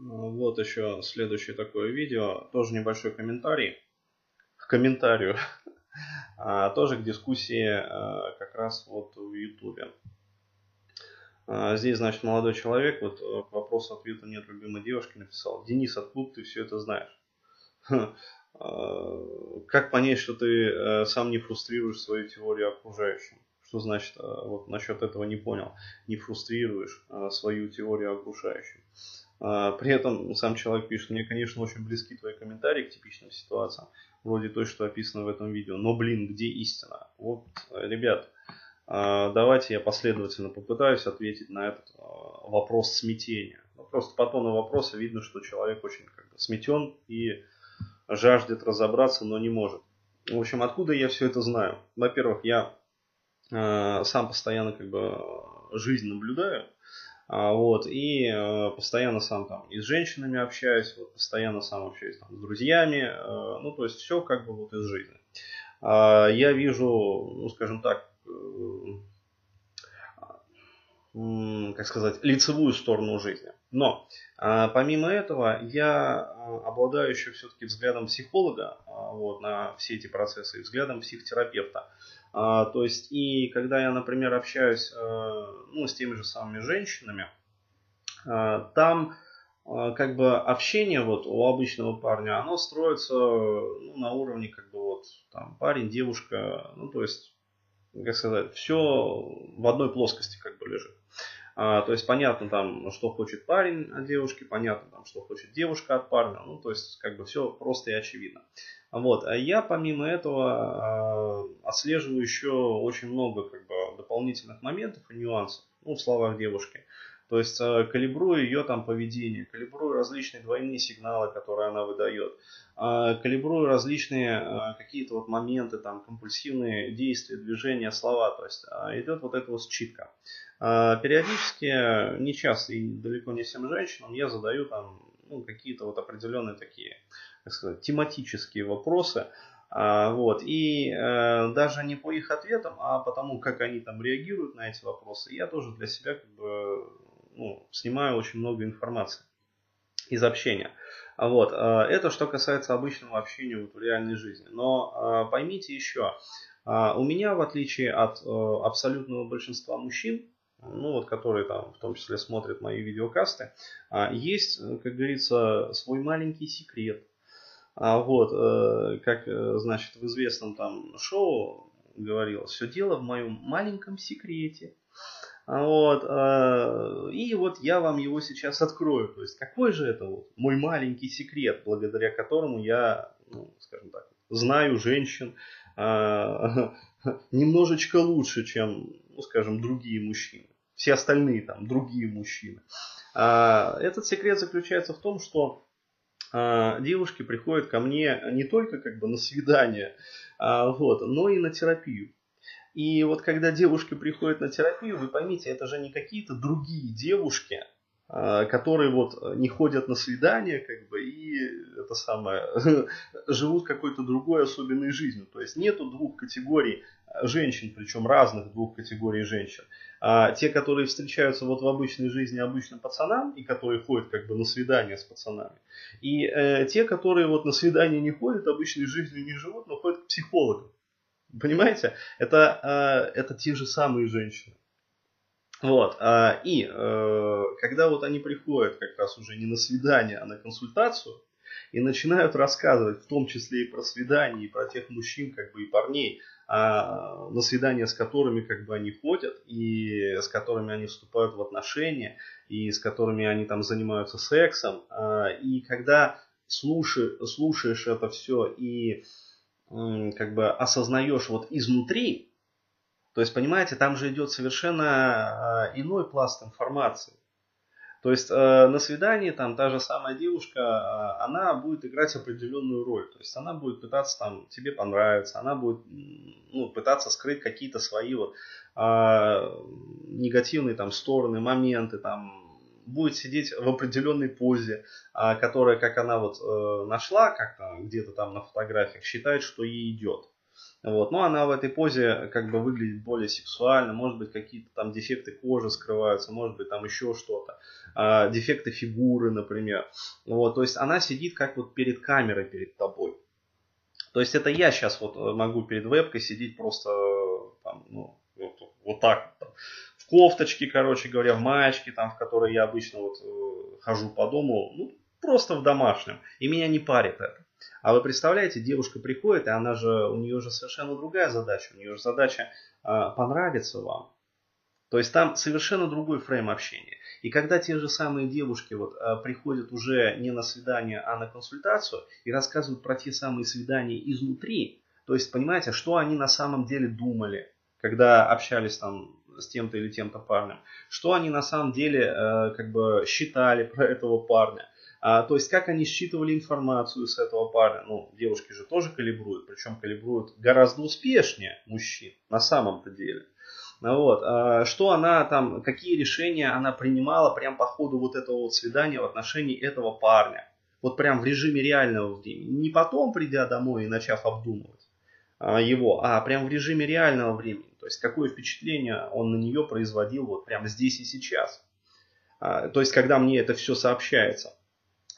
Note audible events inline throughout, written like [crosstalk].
Вот еще следующее такое видео, тоже небольшой комментарий, к комментарию, [laughs] а, тоже к дискуссии а, как раз вот в Ютубе. А, здесь, значит, молодой человек, вот э, к вопросу ответа нет любимой девушки написал. Денис, откуда ты все это знаешь? [laughs] Как понять, что ты э, сам не фрустрируешь свою теорию окружающим? Что значит, э, вот насчет этого не понял, не фрустрируешь свою теорию окружающим? При этом сам человек пишет, мне, конечно, очень близки твои комментарии к типичным ситуациям, вроде той, что описано в этом видео. Но, блин, где истина? Вот, ребят, давайте я последовательно попытаюсь ответить на этот вопрос смятения. Ну, просто по тону вопроса видно, что человек очень как бы сметен и жаждет разобраться, но не может. В общем, откуда я все это знаю? Во-первых, я э, сам постоянно как бы жизнь наблюдаю, а, вот, и э, постоянно сам там и с женщинами общаюсь, вот, постоянно сам общаюсь там, с друзьями, э, ну, то есть все как бы вот из жизни. Э, я вижу, ну, скажем так, э, как сказать, лицевую сторону жизни. Но а, помимо этого, я а, обладаю еще все-таки взглядом психолога а, вот, на все эти процессы и взглядом психотерапевта. То есть, и когда я, например, общаюсь ну, с теми же самыми женщинами, там как бы общение вот у обычного парня, оно строится ну, на уровне как бы вот там парень, девушка, ну то есть, как сказать, все в одной плоскости как бы лежит. А, то есть понятно там, что хочет парень от девушки, понятно там, что хочет девушка от парня. Ну, то есть как бы все просто и очевидно. Вот. А я помимо этого э, отслеживаю еще очень много как бы, дополнительных моментов и нюансов ну, в словах девушки. То есть э, калибрую ее там поведение, калибрую различные двойные сигналы, которые она выдает, э, калибрую различные э, какие-то вот моменты, там компульсивные действия, движения, слова. То есть идет вот эта вот считка. Периодически, не часто и далеко не всем женщинам, я задаю там ну, какие-то вот определенные такие, как сказать, тематические вопросы. Вот. И э, даже не по их ответам, а потому, как они там реагируют на эти вопросы, я тоже для себя как бы ну, снимаю очень много информации из общения. Вот. Э, это что касается обычного общения вот в реальной жизни. Но э, поймите еще, у меня, в отличие от абсолютного большинства мужчин, ну вот, которые там в том числе смотрят мои видеокасты, есть, как говорится, свой маленький секрет. А вот, э, как, э, значит, в известном там шоу говорилось, все дело в моем маленьком секрете. А вот, э, и вот я вам его сейчас открою. То есть, какой же это вот мой маленький секрет, благодаря которому я, ну, скажем так, знаю женщин а, [laughs] немножечко лучше, чем, ну, скажем, другие мужчины. Все остальные там, другие мужчины. А, этот секрет заключается в том, что а, девушки приходят ко мне не только как бы на свидание, вот, но и на терапию. И вот когда девушки приходят на терапию, вы поймите, это же не какие-то другие девушки, которые вот не ходят на свидание, как бы, и это самое, [laughs] живут какой-то другой особенной жизнью. То есть нету двух категорий женщин, причем разных двух категорий женщин. А те, которые встречаются вот в обычной жизни обычным пацанам, и которые ходят как бы на свидание с пацанами, и э, те, которые вот на свидание не ходят, обычной жизнью не живут, но ходят к психологам. Понимаете? Это, э, это те же самые женщины. Вот. Э, и э, когда вот они приходят как раз уже не на свидание, а на консультацию, и начинают рассказывать, в том числе и про свидания, и про тех мужчин, как бы и парней, а, на свидания с которыми как бы они ходят, и с которыми они вступают в отношения, и с которыми они там занимаются сексом. А, и когда слушаешь, слушаешь это все и как бы осознаешь вот изнутри, то есть, понимаете, там же идет совершенно а, иной пласт информации. То есть э, на свидании там та же самая девушка, э, она будет играть определенную роль. То есть она будет пытаться там тебе понравиться, она будет ну, пытаться скрыть какие-то свои вот э, негативные там стороны, моменты, там будет сидеть в определенной позе, э, которая, как она вот э, нашла как-то где-то там на фотографиях, считает, что ей идет. Вот. Но она в этой позе как бы выглядит более сексуально, может быть какие-то там дефекты кожи скрываются, может быть там еще что-то, а, дефекты фигуры, например. Вот. То есть она сидит как вот перед камерой перед тобой. То есть это я сейчас вот могу перед вебкой сидеть просто там, ну, вот, вот так кофточке, короче говоря, в маечке, там, в которой я обычно вот э, хожу по дому, ну, просто в домашнем. И меня не парит это. А вы представляете, девушка приходит, и она же, у нее же совершенно другая задача. У нее же задача э, понравиться вам. То есть там совершенно другой фрейм общения. И когда те же самые девушки вот, э, приходят уже не на свидание, а на консультацию и рассказывают про те самые свидания изнутри, то есть понимаете, что они на самом деле думали, когда общались там с тем-то или тем-то парнем, что они на самом деле э, как бы считали про этого парня, а, то есть, как они считывали информацию с этого парня. Ну, девушки же тоже калибруют, причем калибруют гораздо успешнее мужчин на самом-то деле. Ну вот. А, что она там, какие решения она принимала прям по ходу вот этого вот свидания в отношении этого парня. Вот прям в режиме реального времени. Не потом, придя домой и начав обдумывать а, его, а прям в режиме реального времени. Есть, какое впечатление он на нее производил вот прямо здесь и сейчас. А, то есть, когда мне это все сообщается.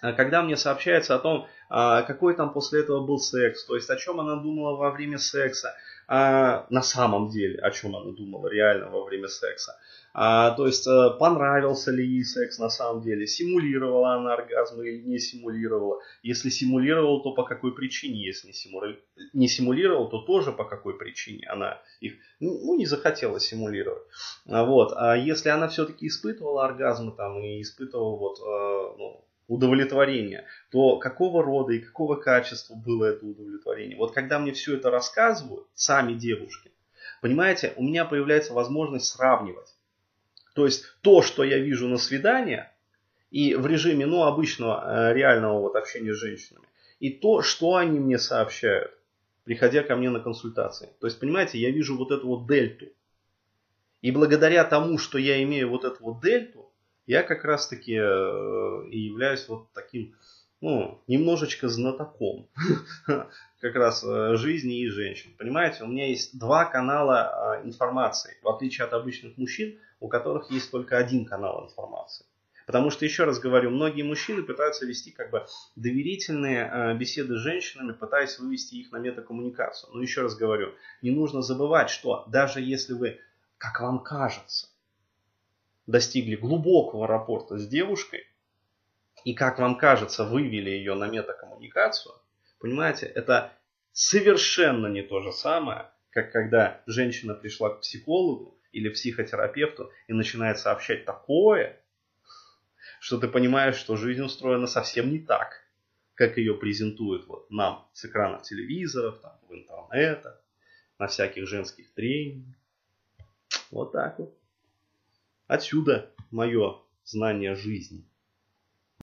А когда мне сообщается о том, а, какой там после этого был секс, то есть о чем она думала во время секса, на самом деле, о чем она думала реально во время секса. А, то есть, э, понравился ли ей секс на самом деле, симулировала она оргазм или не симулировала. Если симулировала, то по какой причине. Если не, симули... не симулировала, то тоже по какой причине она их ну, не захотела симулировать. Вот. А если она все-таки испытывала оргазмы там и испытывала вот, э, ну, удовлетворение, то какого рода и какого качества было это удовлетворение. Вот когда мне все это рассказывают, сами девушки, понимаете, у меня появляется возможность сравнивать. То есть то, что я вижу на свидании, и в режиме ну, обычного э, реального вот, общения с женщинами, и то, что они мне сообщают, приходя ко мне на консультации. То есть, понимаете, я вижу вот эту вот дельту. И благодаря тому, что я имею вот эту вот дельту, я как раз таки э, и являюсь вот таким, ну, немножечко знатоком [laughs] как раз э, жизни и женщин. Понимаете, у меня есть два канала информации, в отличие от обычных мужчин, у которых есть только один канал информации. Потому что, еще раз говорю, многие мужчины пытаются вести как бы доверительные э, беседы с женщинами, пытаясь вывести их на метакоммуникацию. Но еще раз говорю, не нужно забывать, что даже если вы, как вам кажется, достигли глубокого рапорта с девушкой, и, как вам кажется, вывели ее на метакоммуникацию, понимаете, это совершенно не то же самое, как когда женщина пришла к психологу или психотерапевту и начинает сообщать такое, что ты понимаешь, что жизнь устроена совсем не так, как ее презентуют вот нам с экранов телевизоров, там, в интернетах, на всяких женских тренингах. Вот так вот. Отсюда мое знание жизни.